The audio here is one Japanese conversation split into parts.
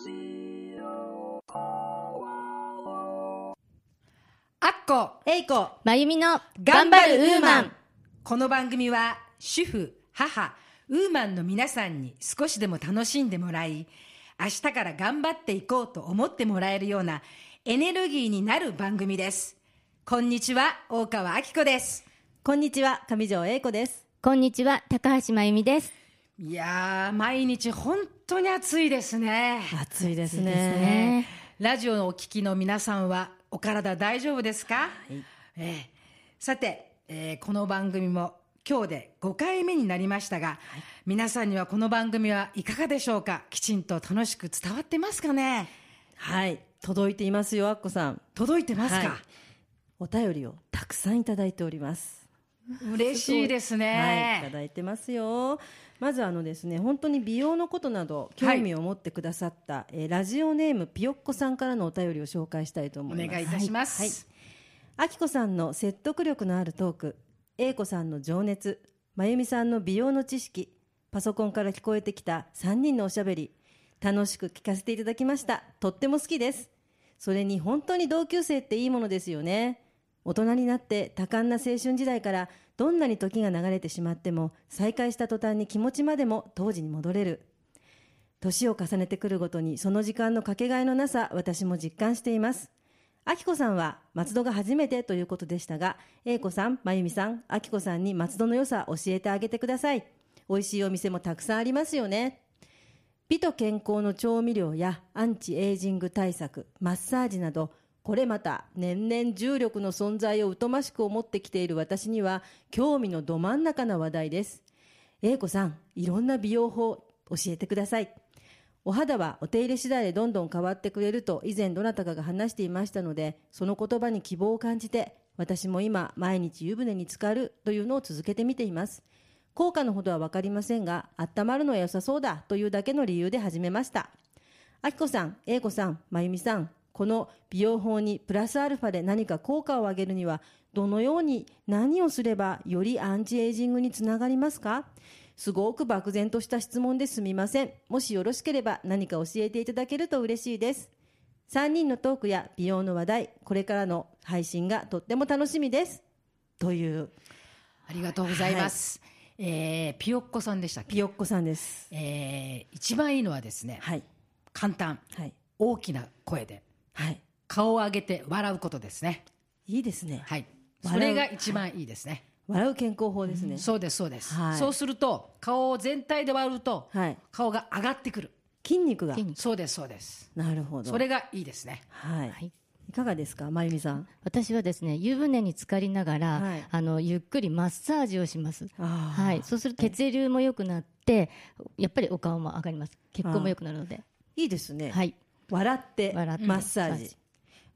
あっこえいこまゆみの頑張るウーマン。この番組は主婦母ウーマンの皆さんに少しでも楽しんでもらい明日から頑張っていこうと思ってもらえるようなエネルギーになる番組です。こんにちは大川明子です。こんにちは上条英子です。こんにちは高橋まゆみです。いやー毎日本当に暑いですね。暑いですね。ですね。ラジオのお聞きの皆さんはお体大丈夫ですか、ええ。さて、えーこの番組も今日で5回目になりましたが、皆さんにはこの番組はいかがでしょうか？きちんと楽しく伝わってますかね？はい。届いていますよあっこさん。届いてますか、はい。お便りをたくさんいただいております。嬉しいですね、はい。いただいてますよまずあのですね本当に美容のことなど興味を持ってくださった、えーラジオネームピヨッコさんからのお便りを紹介したいと思います。お願いいたします、はい。あきこさんの説得力のあるトーク、英子さんの情熱、まゆみさんの美容の知識、パソコンから聞こえてきた3人のおしゃべり、楽しく聞かせていただきました。とっても好きです。それに本当に同級生っていいものですよね。大人になって多感な青春時代からどんなに時が流れてしまっても再会した途端に気持ちまでも当時に戻れる。年を重ねてくるごとにその時間のかけがえのなさ私も実感しています。あきこさんは松戸が初めてということでしたが英子さんまゆみさんあきこさんに松戸の良さ教えてあげてください。美味しいお店もたくさんありますよね。美と健康の調味料やアンチエイジング対策マッサージなどこれまた年々重力の存在を疎ましく思ってきている私には興味のど真ん中な話題です。英子さんいろんな美容法教えてください。お肌はお手入れ次第でどんどん変わってくれると以前どなたかが話していましたのでその言葉に希望を感じて私も今毎日湯船に浸かるというのを続けてみています。効果のほどは分かりませんが温まるのは良さそうだというだけの理由で始めました。あきこさん、英子さん、まゆみさんこの美容法にプラスアルファで何か効果を上げるにはどのように何をすればよりアンチエイジングにつながりますか？すごく漠然とした質問ですみません。もしよろしければ何か教えていただけると嬉しいです。3人のトークや美容の話題これからの配信がとっても楽しみです。という。ありがとうございます、えーピヨッコさんでしたっけ？ピヨッコさんです。えー一番いいのはですねはい。簡単。はい。大きな声ではい。顔を上げて笑うことですね。いいですね。はい。それが一番いいですね、笑う健康法ですね、そうですそうです、はい。そうすると顔を全体で割ると、はい。顔が上がってくる。筋肉が。筋肉。そうですそうです。なるほど。それがいいですね。はい、はい。い、かがですかまゆみさん？私はですね湯船に浸かりながら、はい。あのゆっくりマッサージをします。はい。そうすると血流も良くなってやっぱりお顔も上がります。血行も良くなるので。いいですね、はい笑ってマッサージ。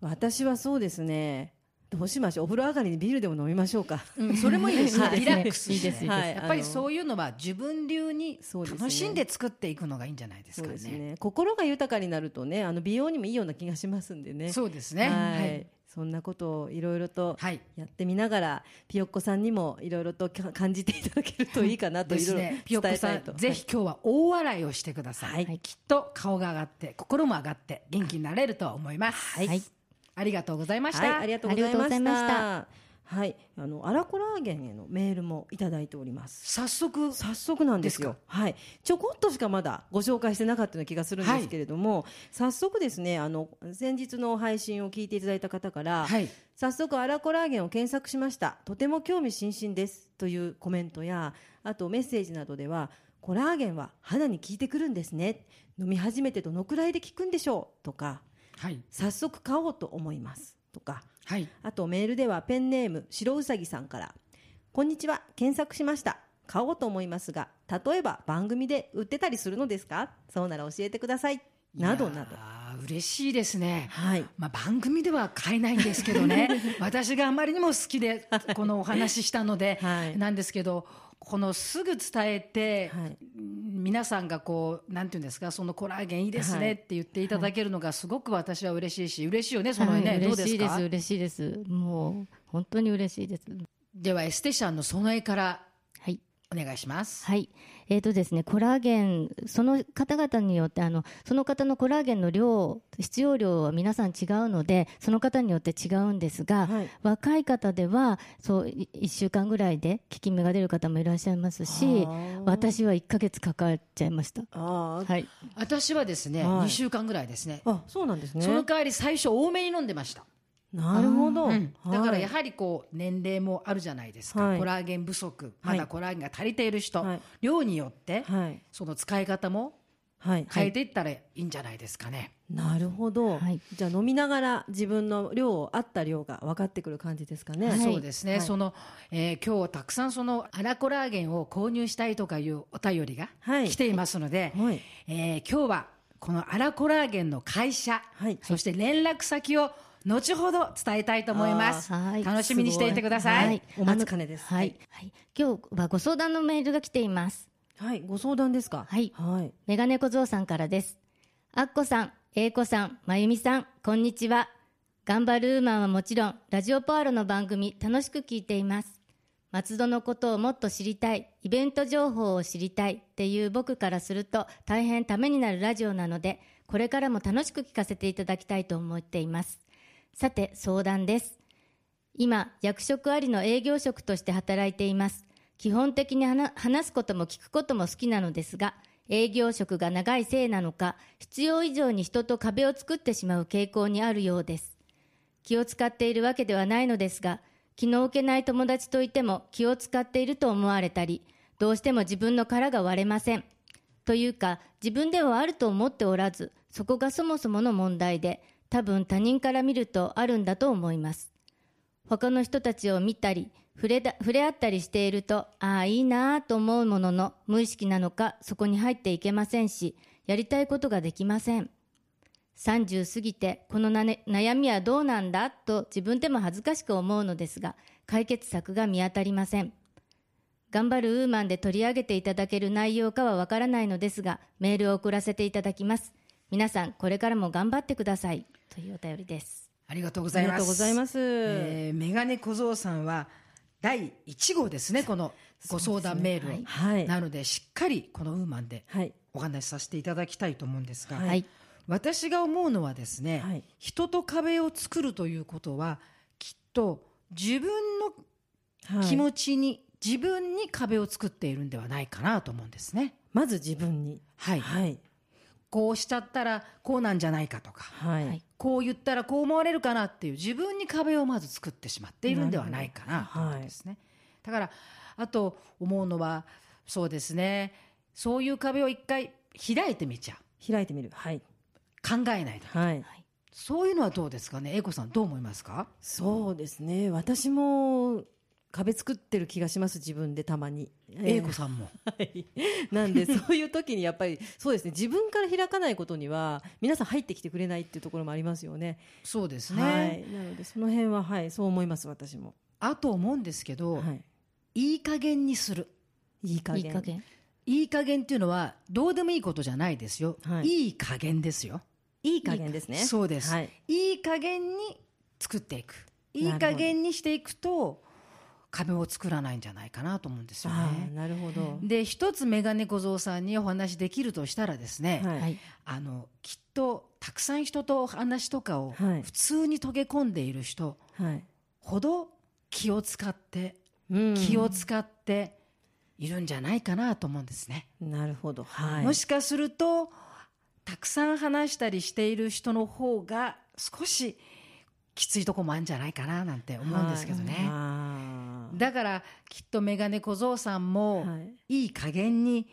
私はそうですね。どうしましょう。お風呂上がりにビールでも飲みましょうか、うん。それもいいですね。はい。リラックスい。いですいいです。はい。やっぱりそういうのは自分流に楽しんで作っていくのがいいんじゃないですかねですね心が豊かになるとねあの美容にもいいような気がしますんでねそうですね。はい、はいそんなことをいろいろとはい。やってみながら、ピヨッコさんにもいろいろとか感じていただけるといいかなといろいろ伝えたいと。んぜひ今日は大笑いをしてください、はい。きっと顔が上がって心も上がって元気になれると思います、はい。はい。ありがとうございました、はい、ありがとうございました。はい、あのアラコラーゲンへのメールもいただいております。早速。早速なんですよ。はい、ちょこっとしかまだご紹介してなかったような気がするんですけれども、早速ですねあの先日の配信を聞いていただいた方から、はい。早速アラコラーゲンを検索しました。とても興味津々です。というコメントやあとメッセージなどではコラーゲンは肌に効いてくるんですね。飲み始めてどのくらいで効くんでしょう？とかはい。早速買おうと思いますとか。はい。あとメールではペンネーム白うさぎさんから。こんにちは検索しました。買おうと思いますが例えば番組で売ってたりするのですか？そうなら教えてください。などなど。あ嬉しいですね。はい。まあ、番組では買えないんですけどね。私があまりにも好きでこのお話ししたので、はい。なんですけどこのすぐ伝えて、はい。皆さんがこうなんていうんですかそのコラーゲンいいですねって言っていただけるのがすごく私は嬉しいし嬉しいよねそのね、はいどうですか？嬉しいです嬉しいです。もう本当に嬉しいです。ではエステシャンの備えからはいお願いします。はい。えっ、とですね、コラーゲン、その方々によって、あの、その方のコラーゲンの量、必要量は皆さん違うので、その方によって違うんですが、はい若い方では、そう、い1週間ぐらいで効き目が出る方もいらっしゃいますしはあ、私は1ヶ月かかっちゃいました。はい。私はですね、はい2週間ぐらいですね。あそうなんですねその代わり最初多めに飲んでました。なるほど、うん。だからやりはりこう年齢もあるじゃないですか、はい。コラーゲン不足。はい。まだコラーゲンが足りている人、はい。量によってはい。その使い方もはい。変えていったらいいんじゃないですかね、なるほど、はい。じゃあ飲みながら自分の量合った量が分かってくる感じですかね、はい。そうですね、はい。その、えー今日はたくさんそのアラコラーゲンを購入したいとかいうお便りがはい。来ていますので、はい。えー今日はこのアラコラーゲンの会社、はい。そして連絡先を後ほど伝えたいと思います、はい楽しみにしていてください、はいお待ちかねですはい。はい。今日はご相談のメールが来ています。はい、ご相談ですか？はいはいメガネ小僧さんからです。アッコさん、エイコさん、まゆみさん、こんにちは。頑張るウーマンはもちろん、ラジオパーロの番組、楽しく聞いています。松戸のことをもっと知りたい、イベント情報を知りたいっていう僕からすると大変ためになるラジオなので、これからも楽しく聞かせていただきたいと思っています。さて、相談です。今、役職ありの営業職として働いています。基本的に話すことも聞くことも好きなのですが、営業職が長いせいなのか、必要以上に人と壁を作ってしまう傾向にあるようです。気を使っているわけではないのですが、気の置けない友達といても気を使っていると思われたり、どうしても自分の殻が割れません。というか、自分ではあると思っておらず、そこがそもそもの問題で、多分他人から見るとあるんだと思います。他の人たちを見たり触れだ触れ合ったりしているとああいいなあと思うものの無意識なのかそこに入っていけませんしやりたいことができません。30過ぎてこのな、ね、悩みはどうなんだと自分でも恥ずかしく思うのですが解決策が見当たりません。頑張るウーマンで取り上げていただける内容かはわからないのですがメールを送らせていただきます。皆さんこれからも頑張ってください。というお便りです。ありがとうごありがざいます。とうございます、えーメガネ小僧さんは第1号ですね、このご相談メールを。はいはい。なので、しっかりこのウーマンではい。お話しさせていただきたいと思うんですが、はい。私が思うのはですね、はい。人と壁を作るということは、きっと自分の気持ちに、自分に壁を作っているんではないかなと思うんですね。まず自分に。はい。はい。こうしちゃったらこうなんじゃないかとか、はい、はいこう言ったらこう思われるかなっていう自分に壁をまず作ってしまっているんではないかなと思うんですね。だからあと思うのはそうですね。そういう壁を一回開いてみちゃう。開いてみる。はい。考えないと。はい。そういうのはどうですかね？英子さんどう思いますか？そうですね。私も壁作ってる気がします自分でたまに。英子さんも、はい、なんでそういう時にやっぱりそうですね。自分から開かないことには皆さん入ってきてくれないっていうところもありますよね。そうですね、はい、なのでその辺ははいそう思います私も。あと思うんですけど、はい、い、い加減にする。いい加減。いい加減。いい加減っていうのはどうでもいいことじゃないですよ、はい。いい加減ですよ。いい加減ですね。そうです、はい、い、い加減に作っていく。いい加減にしていくと壁を作らないんじゃないかなと思うんですよね。なるほど。で一つメガネ小僧さんにお話できるとしたらですね、はいはいあのきっとたくさん人とお話とかをはい普通に溶け込んでいる人はいほど気を使ってうん気を使っているんじゃないかなと思うんですね。なるほど。はい。もしかするとたくさん話したりしている人の方が少しきついとこもあるんじゃないかななんて思うんですけどね、あーだからきっとメガネ小僧さんもはい。いい加減に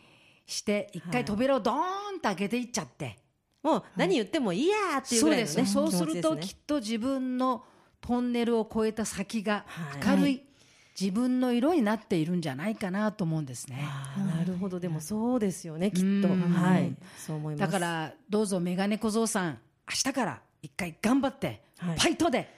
して一はい。回扉をドーンと開けていっちゃって、もう何言ってもいいやーっていうそうぐらいのね。ですそうするときっと自分のトンネルを越えた先がはい。明るい自分の色になっているんじゃないかなと思うんですね。なるほど。でもそうですよねきっと。うんはい。そう思います。だからどうぞメガネ小僧さん明日から一回頑張って、はい。ファイトで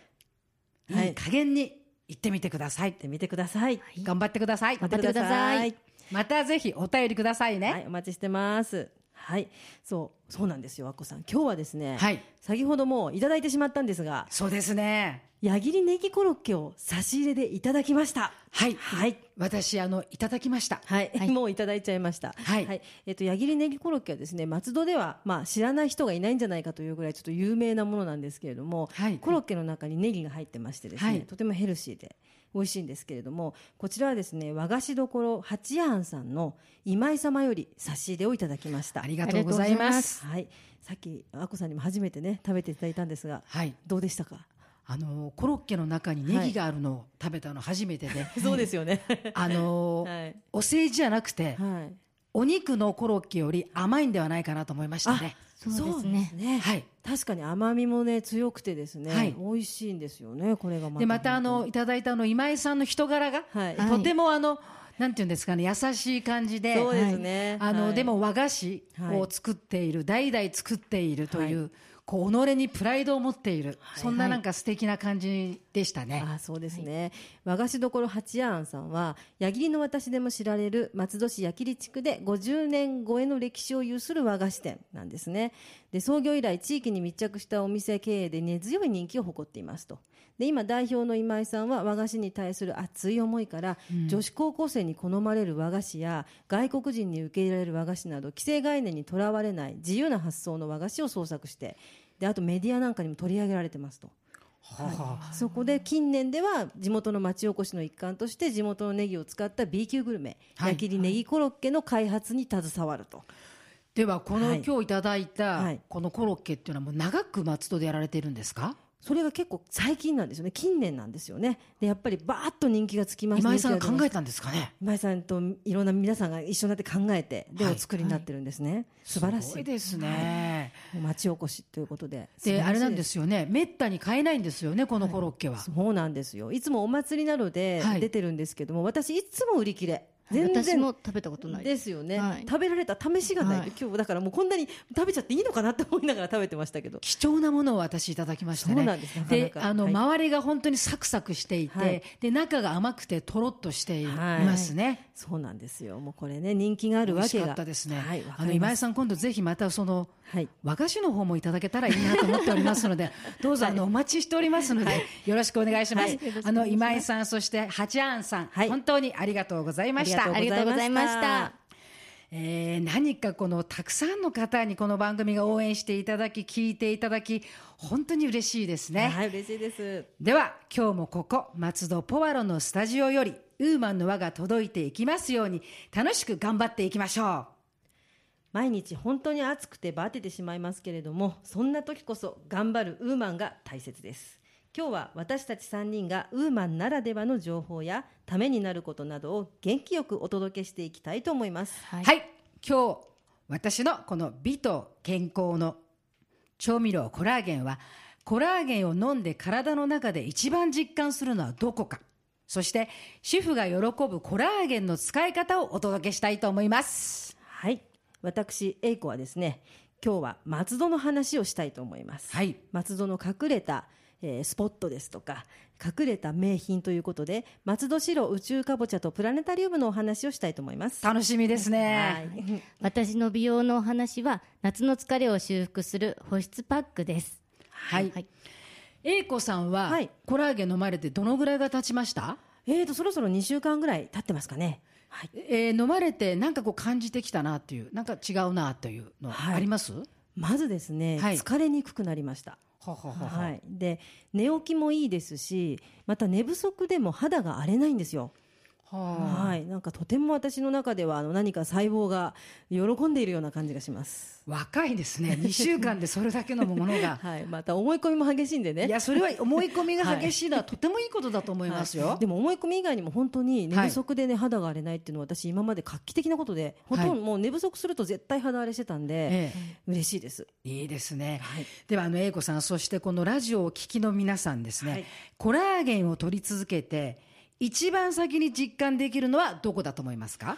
いい加減に行ってみてください、やってみてください。頑張ってください。頑張ってください。またぜひお便りくださいね、はいお待ちしてますはい、そう、そうなんですよ、あっこさん。今日はですね、はい先ほどもいただいてしまったんですが、そうですね矢切ネギコロッケを差し入れでいただきました。はいはい。私あのいただきましたはい、もういただいちゃいました。はいえっ、と、矢切ネギコロッケはですね、松戸では、まあ、知らない人がいないんじゃないかというぐらい、ちょっと有名なものなんですけれども。はいコロッケの中にネギが入ってましてですね、はいとてもヘルシーで。美味しいんですけれども、こちらはですね、和菓子どころ八屋庵さんの今井様より差し入れをいただきました。ありがとうございますはい、さっき、あこさんにも初めてね、食べていただいたんですが、はいどうでしたか？あのコロッケの中にネギがあるのを食べたの初めてで、そうですよね。あのはい。お世辞じゃなくてはい。お肉のコロッケより甘いんではないかなと思いましたねそうですね。ね。はい。確かに甘みもね強くてですね、はい。美味しいんですよねこれがまた。でまたあの本いただいたあの今井さんの人柄が、はい。とてもあのなんていうんですかね優しい感じでそうですね。はい。あのはい。でも和菓子を作っている、代々作っているという、こう己にプライドを持っている、そんななんか素敵な感じでしたね。あそうですね、和菓子どころ八屋庵さんは矢切の私でも知られる松戸市矢切地区で50年超えの歴史を有する和菓子店なんですね。で創業以来地域に密着したお店経営で根強い人気を誇っていますと。で今代表の今井さんは和菓子に対する熱い思いから、女子高校生に好まれる和菓子や外国人に受け入れられる和菓子など既成概念にとらわれない自由な発想の和菓子を創作してであとメディアなんかにも取り上げられてますと。はい。そこで近年では地元の町おこしの一環として地元のネギを使った B 級グルメ、はい。矢切ネギコロッケの開発に携わると。ではこの、はい。今日いただいたはい。このコロッケっていうのはもう長く松戸でやられているんですか？それが結構最近なんですよね。近年なんですよね。でやっぱりバーッと人気がつきまして今井さん考えたんですかね。今井さんといろんな皆さんが一緒になって考えてではい。お作りになってるんですね、素晴らしい。すごいですね、もう町おこしということで。であれなんすですよね。めったに買えないんですよねこのコロッケは、そうなんですよ。いつもお祭りなどではい。出てるんですけども、私いつも売り切れ全然。私も食べたことない。ですよね、はい。食べられた試しがない、はい。今日だからもうこんなに食べちゃっていいのかなって思いながら食べてましたけど。貴重なものを私いただきましたね。そうなんです。なかなか。あの、はい。周りが本当にサクサクしていて、はい。で中が甘くてとろっとしていはいますね。そうなんですよ。もうこれね人気がある美味しわけがかったですね。あの今井さん今度ぜひまたそのはい。和菓子の方もいただけたらいいなと思っておりますので、どうぞあのお待ちしておりますので、よろしくお願いします。はい。あの今井さんそして八安さん、はい。本当にありがとうございました。ありがとうございました。えー何かこのたくさんの方にこの番組が応援していただき聞いていただき本当に嬉しいですね。はい嬉しいです。では今日もここ松戸ポワロのスタジオよりウーマンの輪が届いていきますように楽しく頑張っていきましょ毎日本当に暑くてバテてしまいますけれどもそんな時こそ頑張るウーマンが大切です。今日は私たち3人がウーマンならではの情報やためになることなどを元気よくお届けしていきたいと思います。う。ははいい、今日私のこの美と健康の調味料コラーゲンはコラーゲンを飲んで体の中で一番実感するのはどこか。そして主婦が喜ぶコラーゲンの使い方をお届けしたいと思います。はい私英子はですね今日は松戸の話をしたいと思います、はい。松戸の隠れた、えースポットですとか隠れた名品ということで松戸城宇宙かぼちゃとプラネタリウムのお話をしたいと思います。楽しみですはね。い。私の美容のお話は夏の疲れを修復する保湿パックです。はい。はい。英子さんは、はい。コラーゲン飲まれてどのぐらいが経ちました、えーとそろそろ2週間ぐらい経ってますかねはい。えー飲まれてなんかこう感じてきたなっていうなんか違うなというのはいあります、まずですね、はい。疲れにくくなりました。はははははい、で寝起きもいいですしまた寝不足でも肌が荒れないんですよははい、なんかとても私の中ではあの何か細胞が喜んでいるような感じがします。若いですね。2週間でそれだけのものが。はい、また思い込みも激しいんでね。いやそれは思い込みが 激しいのはとてもいいことだと思いますよ、はい。でも思い込み以外にも本当に寝不足でね、肌が荒れないっていうのは私今まで画期的なことで本当にもう寝不足すると絶対肌荒れしてたんで、え嬉しいです。えいいですね、はい。ではあの英子さんそしてこのラジオをお聞きの皆さんですね、はい。コラーゲンを取り続けて一番先に実感できるのはどこだと思いますか、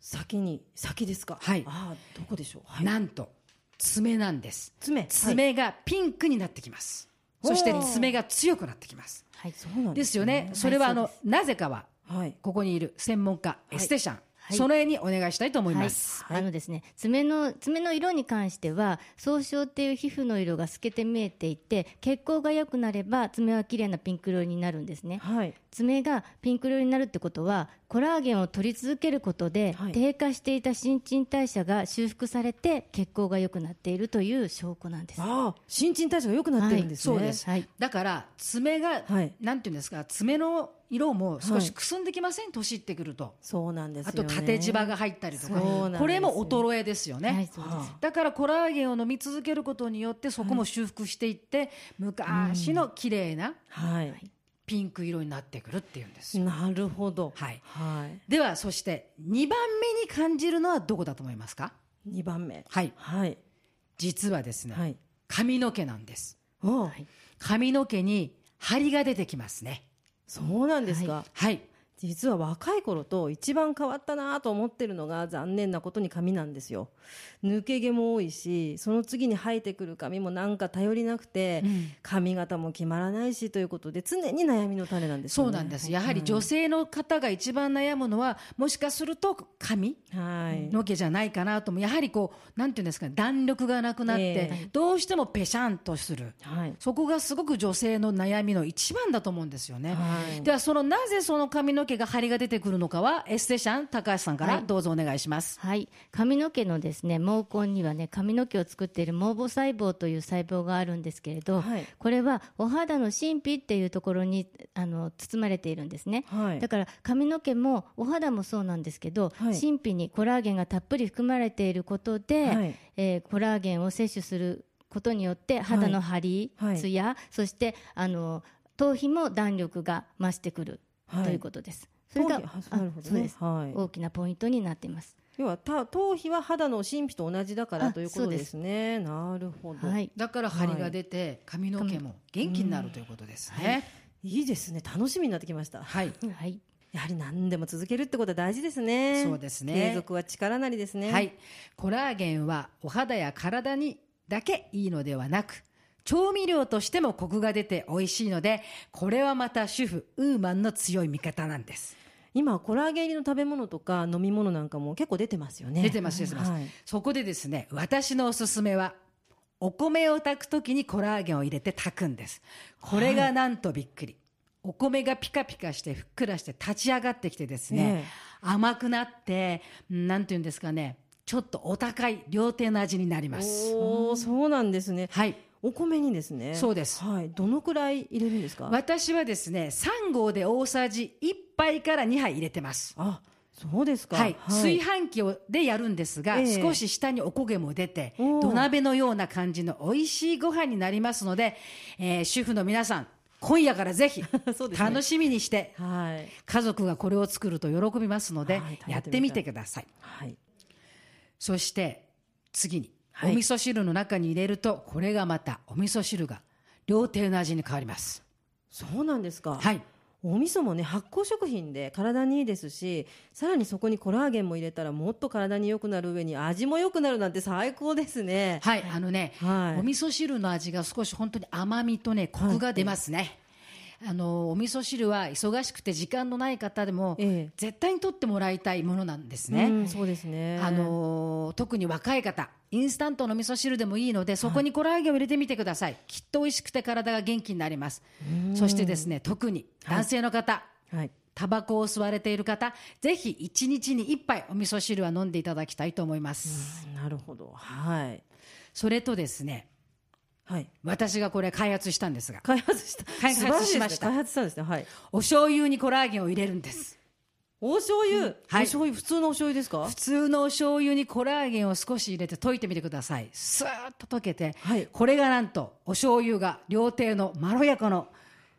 先に先ですか？はい。ああどこでしょう？はい。なんと爪なんです。爪。はい。爪がピンクになってきます、そして爪が強くなってきます。はいそうなんですよね。それはあの、なぜかははい。ここにいる専門家、い。エステシャン、い。その辺にお願いしたいと思います。あのですね、爪の爪の色に関しては総称っていう皮膚の色が透けて見えていて血行が良くなれば爪は綺麗なピンク色になるんですね。はい。爪がピンク色になるってことはコラーゲンを取り続けることで、はい。低下していた新陳代謝が修復されて血行が良くなっているという証拠なんです。ああ新陳代謝が良くなってるんですね、そうです、はい。だから爪が、はい。なんていうんですか爪の色も少しくすんできません、年いってくると。そうなんですね、と縦じわが入ったりとか。これも衰えですよね、はいだからコラーゲンを飲み続けることによってそこも修復していって、昔の綺麗なはい、ピンク色になってくるっていうんですよ、なるほど。はい、はい。ではそして2番目に感じるのはどこだと思いますか？2番目。はい。はい。実はですね、はい。髪の毛なんです。おはい。髪の毛に張りが出てきますねそうなんですか、はい。実は若い頃と一番変わったなと思ってるのが残念なことに髪なんですよ。抜け毛も多いしその次に生えてくる髪もなんか頼りなくて、髪型も決まらないしということで常に悩みの種なんですよね。そうなんです、やはり女性の方が一番悩むのは、もしかすると髪はい。の毛じゃないかなとも、やはりこう、なんていうんですかね、弾力がなくなって、えどうしてもぺしゃんとする、はい。そこがすごく女性の悩みの一番だと思うんですよね。はい。では、そのなぜその髪の毛が張りが出てくるのかは、エステシャン、高橋さんからはい。どうぞお願いします。はい、髪の毛のですね毛根にはね髪の毛を作っている毛母細胞という細胞があるんですけれど、はい。これはお肌の神秘っていうところにあの包まれているんですね、はい。だから髪の毛もお肌もそうなんですけど、はい。神秘にコラーゲンがたっぷり含まれていることで、はい。えーコラーゲンを摂取することによって肌の張り、はい。ツヤそしてあの頭皮も弾力が増してくる、はいということです。それがね。そうです、はい。大きなポイントになっています。要はた頭皮は肌の神秘と同じだからあということですね。なるほど、はい。だから張りが出て、髪の毛も元気になるということですね。い。いですね。楽しみになってきました。はい。はい。やはり何でも続けるってことは大事ですね。そうですね。継続は力なりですね。はい、コラーゲンはお肌や体にだけいいのではなく調味料としてもコクが出て美味しいのでこれはまた主婦ウーマンの強い味方なんです。今コラーゲン入りの食べ物とか飲み物なんかも結構出てますよね。出てます出てます、はい。そこでですね私のおすすめはお米を炊くときにコラーゲンを入れて炊くんです。これがなんとびっくり、お米がピカピカしてふっくらして立ち上がってきてですね、え甘くなってうんなんていうんですかねちょっとお高い料亭の味になります。おおそうなんですね。はいお米にですね。そうです。はい。どのくらい入れるんですか？私はですね3合で大さじ1杯から2杯入れてます。あそうですか。はい、炊飯器をでやるんですが、ええ。少し下におこげも出て土鍋のような感じの美味しいご飯になりますので、えー主婦の皆さん今夜からぜひ 楽しみにしてはい。家族がこれを作ると喜びますので、はい。やってみてください。はい。そして次に、はい。お味噌汁の中に入れるとこれがまたお味噌汁が料亭の味に変わります。そうなんですか。はい。お味噌もね発酵食品で体にいいですしさらにそこにコラーゲンも入れたらもっと体に良くなる上に味も良くなるなんて最高ですね。はい、あのね、はい。お味噌汁の味が少し本当に甘みとね、コクが出ますね。あのお味噌汁は忙しくて時間のない方でも、ええ絶対に取ってもらいたいものなんですうね。んそうですねあの特に若い方、インスタントの味噌汁でもいいので、そこにコラーゲンを入れてみてください。きっと美味しくて体が元気になります。そしてですね、特に男性の方、はいタバコを吸われている方、ぜひ1日に1杯お味噌汁は飲んでいただきたいと思います。なるほどはいそれとですね、はい。私がこれ開発したんですが、開発した。開発しました。開発した。んです。ねはい。お醤油にコラーゲンを入れるんです。お醤油、はいお醤油？普通のお醤油ですか？普通のお醤油にコラーゲンを少し入れて溶いてみてください。スーッと溶けて、はい。これがなんとお醤油が料亭のまろやかの、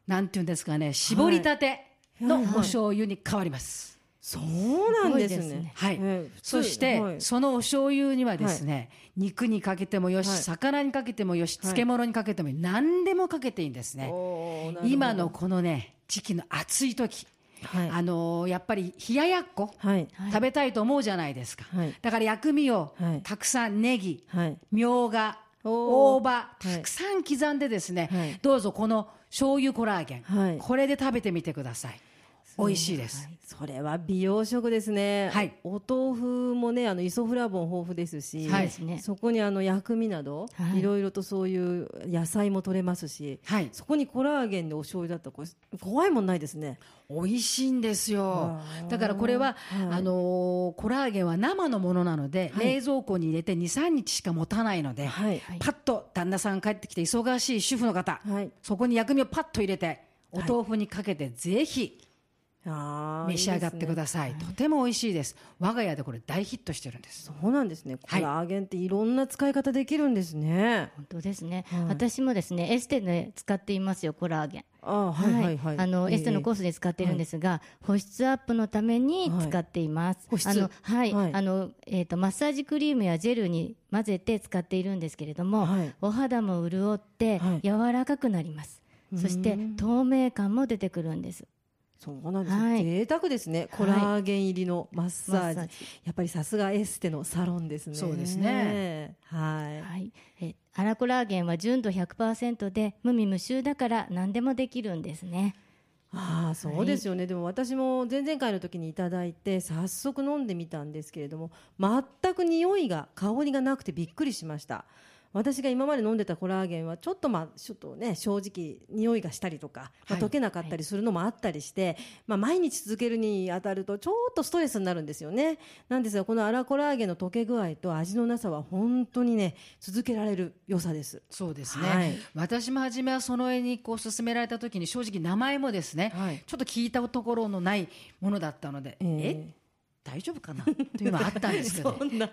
なんていうんですかね、絞りたてのはい。お醤油に変わります。そうなんですね。すごいですね。はい、そして、はい。そのお醤油にはですね、肉にかけてもよし、はい。魚にかけてもよし、漬物にかけても何でもかけていいんですね。今のこのね、時期の暑い時、はい。あのーやっぱり冷ややっこ、はい。食べたいと思うじゃないですか、はい。だから薬味をはい。たくさんネギ、はい。みょうが大葉はい。たくさん刻んでですね、はい。どうぞこの醤油コラーゲン、はい。これで食べてみてください美味しいです、それは美容食ですね、はい。お豆腐もねあのイソフラボン豊富ですし、はいそこにあの薬味など、はい。い、ろいろとそういう野菜も取れますし、はい。そこにコラーゲンでお醤油だったらこれ怖いもんないですね。美味しいんですよ。だからこれは、はい。あのーコラーゲンは生のものなので、はい。冷蔵庫に入れて23日しか持たないので、はい。はい。パッと旦那さん帰ってきて忙しい主婦の方、はい。そこに薬味をパッと入れてお豆腐にかけてぜひ召し上がってください。とても美味しいです。我が家でこれ大ヒットしてるんです。そうなんですね。コはい。ラーゲンっていろんな使い方できるんですね、本当ですね、はい私もですねエステで使っていますよコラーゲン。あーはいはい。はい、あの、ええエステのコースで使っているんですが、保湿アップのために使っています。保湿。あのはい、はい。あのえっ、とマッサージクリームやジェルに混ぜて使っているんですけれども、はい。お肌も潤ってはい。柔らかくなります。そして透明感も出てくるんです。そうなんです、はい。贅沢ですね。コラーゲン入りのマッサージ、マッサージ。やっぱりさすがエステのサロンですね。そうですね。はい。はい、えアラコラーゲンは純度100%で無味無臭だから何でもできるんですね。ああそうですよね、でも私も前々回の時にいただいて早速飲んでみたんですけれども全く匂いが香りがなくてびっくりしました私が今まで飲んでたコラーゲンはちょっとまあちょっとね正直匂いがしたりとか、まあ、はい溶けなかったりするのもあったりして、まあ、毎日続けるにあたるとちょっとストレスになるんですよね。なんですがこのアラコラーゲンの溶け具合と味のなさは本当にね続けられる良さです。そうですね、はい。私も初めはその絵にこう勧められた時に正直名前もですね、はい。ちょっと聞いたところのないものだったので、ええ？大丈夫かな？というのはあったんですけど そんな。は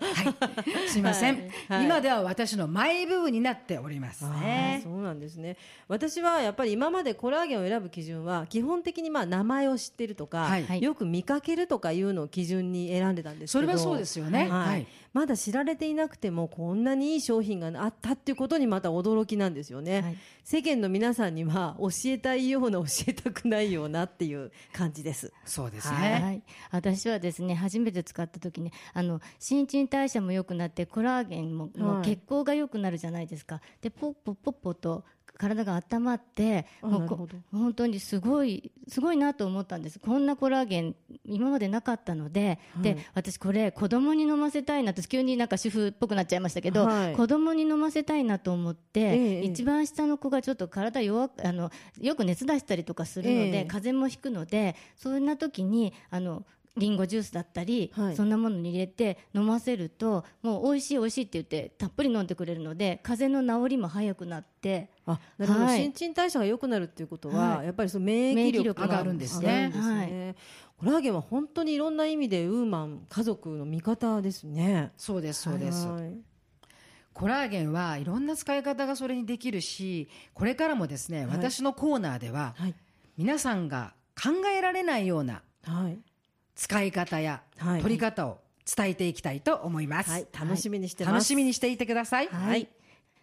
い、すいません、はい。はい。今では私のマイブームになっておりますあねーそうなんですね。私はやっぱり今までコラーゲンを選ぶ基準は基本的にまあ名前を知ってるとか、はい。はい。よく見かけるとかいうのを基準に選んでたんですけど。それはそうですよね。はい。はいまだ知られていなくてもこんなにいい商品があったっていうことにまた驚きなんですよね、はい。世間の皆さんには教えたいような教えたくないようなっていう感じです。そうですはね、はい、私はですね初めて使った時にあの新陳代謝も良くなってコラーゲンも、もうはい。血行が良くなるじゃないですか。でポッポポッポと体が温まって本当にすごいすごいなと思ったんです。こんなコラーゲン今までなかったので,、で私これ子供に飲ませたいなと急になんか主婦っぽくなっちゃいましたけど、はい。子供に飲ませたいなと思って、ええ一番下の子がちょっと体弱くあのよく熱出したりとかするので、ええ。風邪もひくのでそんな時にあのリンゴジュースだったり、はい。そんなものに入れて飲ませるともう美味しい美味しいって言ってたっぷり飲んでくれるので風邪の治りも早くなってあなるほど、はい。新陳代謝が良くなるっていうことは、はい。やっぱりその免疫力が上がるんですね。すね。コラーゲンは本当にいろんな意味でウーマン家族の味方ですね。そうですそうです、はい。コラーゲンはいろんな使い方がそれにできるしこれからもですね、私のコーナーでははい。皆さんが考えられないようなはい使い方やはい。取り方を伝えていきたいと思います、はい、楽しみにしてます。楽しみにしていてください、はい、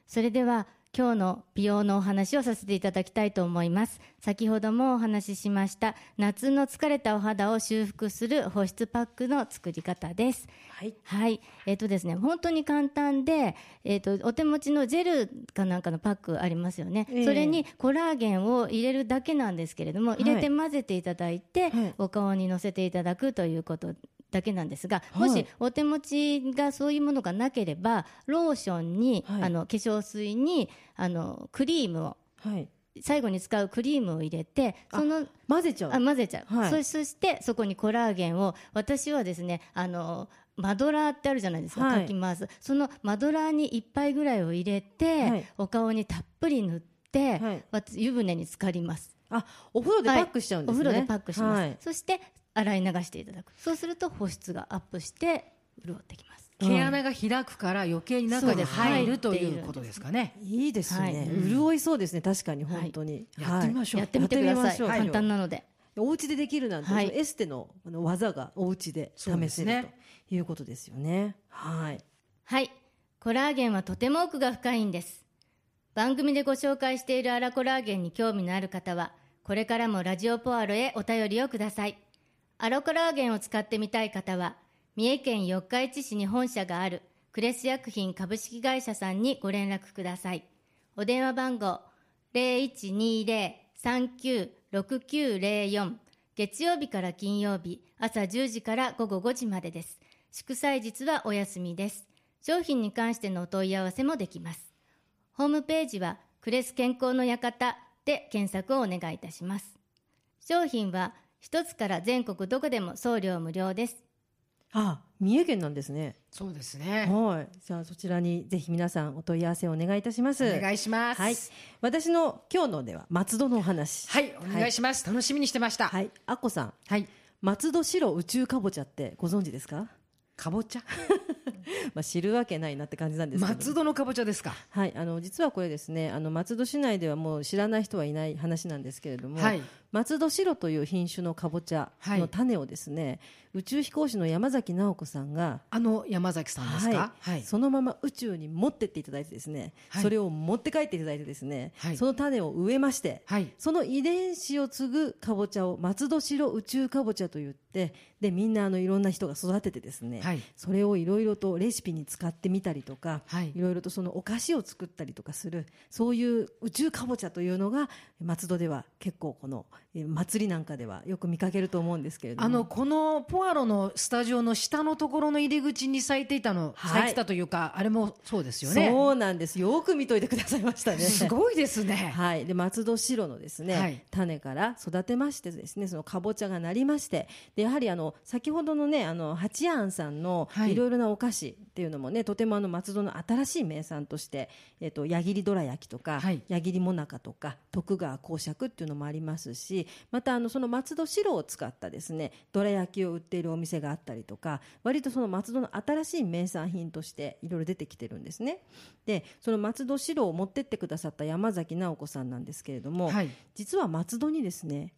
それでは今日の美容のお話をさせていただきたいと思います。先ほどもお話ししました夏の疲れたお肌を修復する保湿パックの作り方です。はい、はい、えっ、とですね、本当に簡単で、えっ、と、お手持ちのジェルかなんかのパックありますよね。ええ。それにコラーゲンを入れるだけなんですけれども、入れて混ぜていただいて、はい。お顔にのせていただくということだけなんですが、はい。もしお手持ちがそういうものがなければ、ローションに、はい。あの、化粧水に、あの、クリームを、はい、最後に使うクリームを入れて、その、混ぜちゃう。あ混ぜちゃう、はい。そそしてそこにコラーゲンを私はですねあのマドラーってあるじゃないですか、はい。かき回す。そのマドラーに1杯ぐらいを入れて、はい。お顔にたっぷり塗って、はい。湯船に浸かります。あ、お風呂でパックしちゃうんですね。はいお風呂でパックします、はい。そして洗い流していただく。そうすると保湿がアップして潤ってきます。毛穴が開くから余計に中に入るということですかね。い。いですね、はい。潤いそうですね、確かに本当に。やってみましょう。やってみてください、簡単なので。お家でできるなんて、エステのあの技がお家で試せるということですよね。はい。はい。コラーゲンはとても奥が深いんです。番組でご紹介しているアラコラーゲンに興味のある方は、これからもラジオポアロへお便りをください。アラコラーゲンを使ってみたい方は、三重県四日市市に本社があるクレス薬品株式会社さんにご連絡ください。お電話番号0120-396904月曜日から金曜日、朝10時から午後5時までです。祝祭日はお休みです。商品に関してのお問い合わせもできます。ホームページは、クレス健康の館で検索をお願いいたします。商品は、一つから全国どこでも送料無料です。あ三重県なんですね。そうですね。はい。じゃあそちらにぜひ皆さんお問い合わせをお願いいたします。お願いします。はい。私の今日のでは松戸のお話。はいお願いします、楽しみにしてました。はい。あっこさん。はい。松戸白宇宙かぼちゃってご存知ですか？かぼちゃ？まあ知るわけないなって感じなんですけど。松戸のかぼちゃですか？はい、あの実はこれですねあの松戸市内ではもう知らない人はいない話なんですけれども、はい松戸白という品種のかぼちゃの種をですね、宇宙飛行士の山崎直子さんがあの山崎さんですか？はい、そのまま宇宙に持ってっていただいてですね、はい。それを持って帰っていただいてですね、はい。その種を植えまして、はい。その遺伝子を継ぐかぼちゃを松戸白宇宙かぼちゃと言ってでみんなあのいろんな人が育ててですね、はい。それをいろいろとレシピに使ってみたりとか、はい。いろいろとそのお菓子を作ったりとかするそういう宇宙かぼちゃというのが松戸では結構このえー祭りなんかではよく見かけると思うんですけれども。あのこのポアロのスタジオの下のところの入り口に咲いていたの、はい。咲いてたというかあれもそうですよね。そうなんです。よく見といてくださいましたね。すごいですね。はい、で松戸白のですね、はい。種から育てましてですねそのかぼちゃがなりましてでやはりあの先ほどのねあの八安さんのはい。いろいろなお菓子っていうのもね、とてもあの松戸の新しい名産として、えっと矢切どら焼きとか、はい。矢切もなかとか徳川公爵っていうのもありますしまたあのその松戸白を使ったですねどら焼きを売っているお店があったりとか割とその松戸の新しい名産品としていろいろ出てきてるんですね。でその松戸白を持ってってくださった山崎直子さんなんですけれども、はい。実は松戸にですね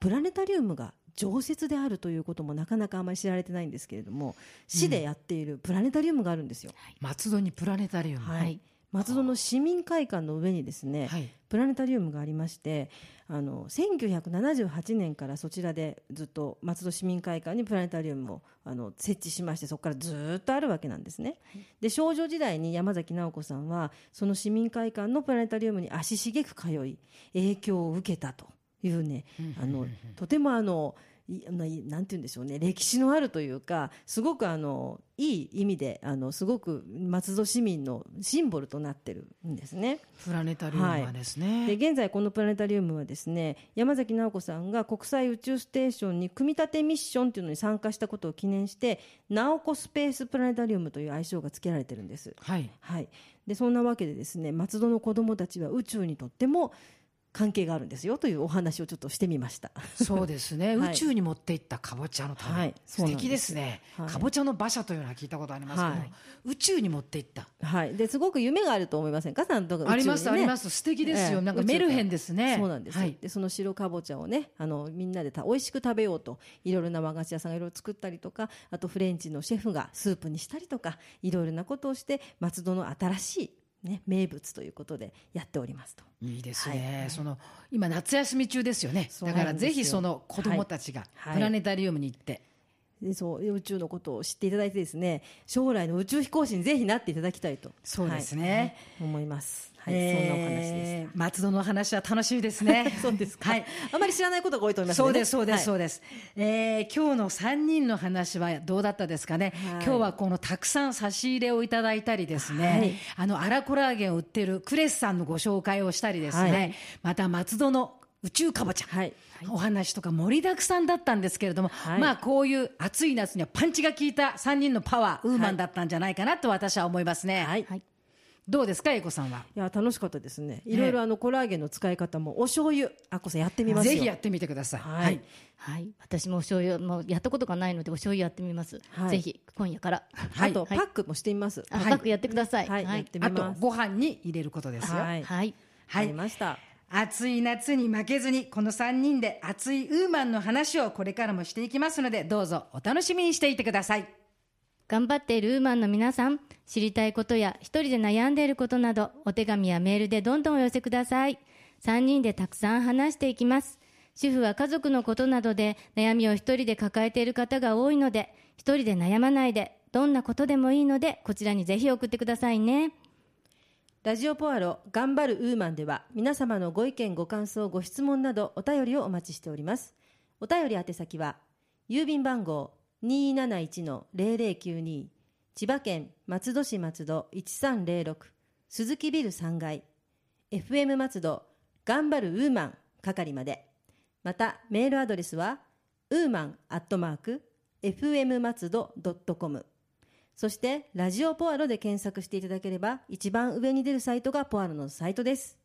プラネタリウムが常設であるということもなかなかあまり知られてないんですけれども市でやっているプラネタリウムがあるんですよ、松戸にプラネタリウム。はいはい松戸の市民会館の上にですね、はい。プラネタリウムがありましてあの1978年からそちらでずっと松戸市民会館にプラネタリウムをあの設置しましてそこからずっとあるわけなんですね、で少女時代に山崎直子さんはその市民会館のプラネタリウムに足しげく通い影響を受けたというね、あのとてもあのなんて言うんでしょうね。歴史のあるというかすごくあのいい意味であのすごく松戸市民のシンボルとなってるんですね。プラネタリウムはですね、で現在このプラネタリウムはですね山崎直子さんが国際宇宙ステーションに組み立てミッションというのに参加したことを記念して直子スペースプラネタリウムという愛称が付けられてるんです。はい。はい、でそんなわけでですね松戸の子どもたちは宇宙にとっても関係があるんですよというお話をちょっとしてみました。そうですね、はい。宇宙に持っていったかぼちゃの種、はい。そ素敵ですね、はい。かぼちゃの馬車というのは聞いたことありますけど、はい。宇宙に持っていった。はい、ですごく夢があると思いませんか、さんとかねありますあります。素敵ですよ、ええ。なんかメルヘンですね。そうなんです、はい。でその白かぼちゃをねあのみんなでた美味しく食べようと。いろいろな和菓子屋さんがいろいろ作ったりとか。あとフレンチのシェフがスープにしたりとか。いろいろなことをして松戸の新しい、ね、名物ということでやっておりますと。いいですね、その今夏休み中ですよね。だからぜひその子供たちがはい。プラネタリウムに行って、でそう宇宙のことを知っていただいてですね将来の宇宙飛行士にぜひなっていただきたいと。そうですね。はい。思います、はいえーそんなお話でした。松戸の話は楽しみですね。そうですか、はい。あまり知らないことが多いと思いますそうです、そうです、はい。そうです。えー今日の3人の話はどうだったですかね？はい。今日はこのたくさん差し入れをいただいたりですね、はい。あの、アラコラーゲンを売ってるクレスさんのご紹介をしたりですね、はい。また松戸の宇宙かぼちゃ。はい。お話とか盛りだくさんだったんですけれども、はい。まあこういう暑い夏にはパンチが効いた3人のパワー、ウーマンだったんじゃないかなと私は思いますね。はい。はいどうですか、英子さんは？いや楽しかったですね。いろいろあのコラーゲンの使い方もお醤油あっこさんやってみますよ。ぜひやってみてください。はい。はい、私もお醤油もうやったことがないのでお醤油やってみます、はい。ぜひ今夜から。はい。あとパックもしてみます。あ深くやってください。はい、はい。やってみあと。ご飯に入れることですよ。はい、はい。わかりました。暑い夏に負けずにこの3人で熱いウーマンの話をこれからもしていきますのでどうぞお楽しみにしていてください頑張っているウーマンの皆さん知りたいことや一人で悩んでいることなどお手紙やメールでどんどんお寄せください。3人でたくさん話していきます。主婦は家族のことなどで悩みを一人で抱えている方が多いので一人で悩まないでどんなことでもいいのでこちらにぜひ送ってくださいね。ラジオポアロ頑張るウーマンでは皆様のご意見ご感想ご質問などお便りをお待ちしております。お便り宛先は、郵便番号271-0092、千葉県松戸市松戸1306、鈴木ビル3階、FM 松戸、頑張るウーマン係まで。また、メールアドレスは、ウーマンアットマーク、fm 松戸 .com。そして、ラジオポアロで検索していただければ、一番上に出るサイトがポアロのサイトです。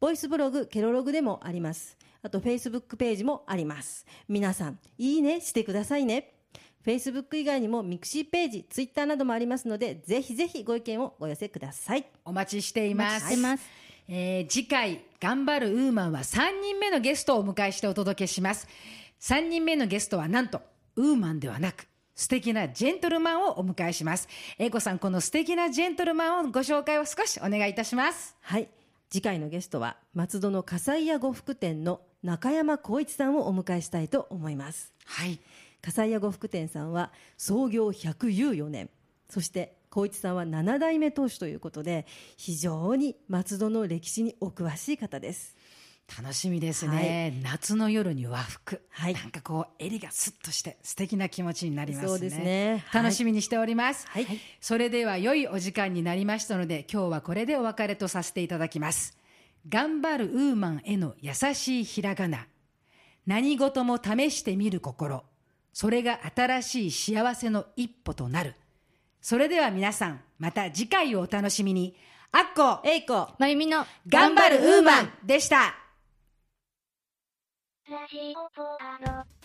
ボイスブログ、ケロログでもあります。あと、フェイスブックページもあります。皆さん、いいねしてくださいね。フェイスブック以外にもミクシーページ、ツイッターなどもありますので、ぜひぜひご意見をお寄せください。お待ちしています。お待ちしてますえー次回、頑張るウーマンは3人目のゲストをお迎えしてお届けします。3人目のゲストはなんと、ウーマンではなく、素敵なジェントルマンをお迎えします。英子さん、この素敵なジェントルマンをご紹介を少しお願いいたします。はい。次回のゲストは、松戸の笠井屋呉服店の中山光一さんをお迎えしたいと思います。はい。笠井屋呉服店さんは創業114年。そして光一さんは7代目当主ということで非常に松戸の歴史にお詳しい方です。楽しみですね、夏の夜に和服、はい。なんかこう襟がスッとして素敵な気持ちになりますね。そうですね。はい。楽しみにしております、はい。それでは良いお時間になりましたので今日はこれでお別れとさせていただきます。頑張るウーマンへの優しいひらがな。何事も試してみる心それが新しい幸せの一歩となるそれでは皆さんまた次回をお楽しみにあっこえいこまゆみの頑張るウーマンでしたラジオポアロ。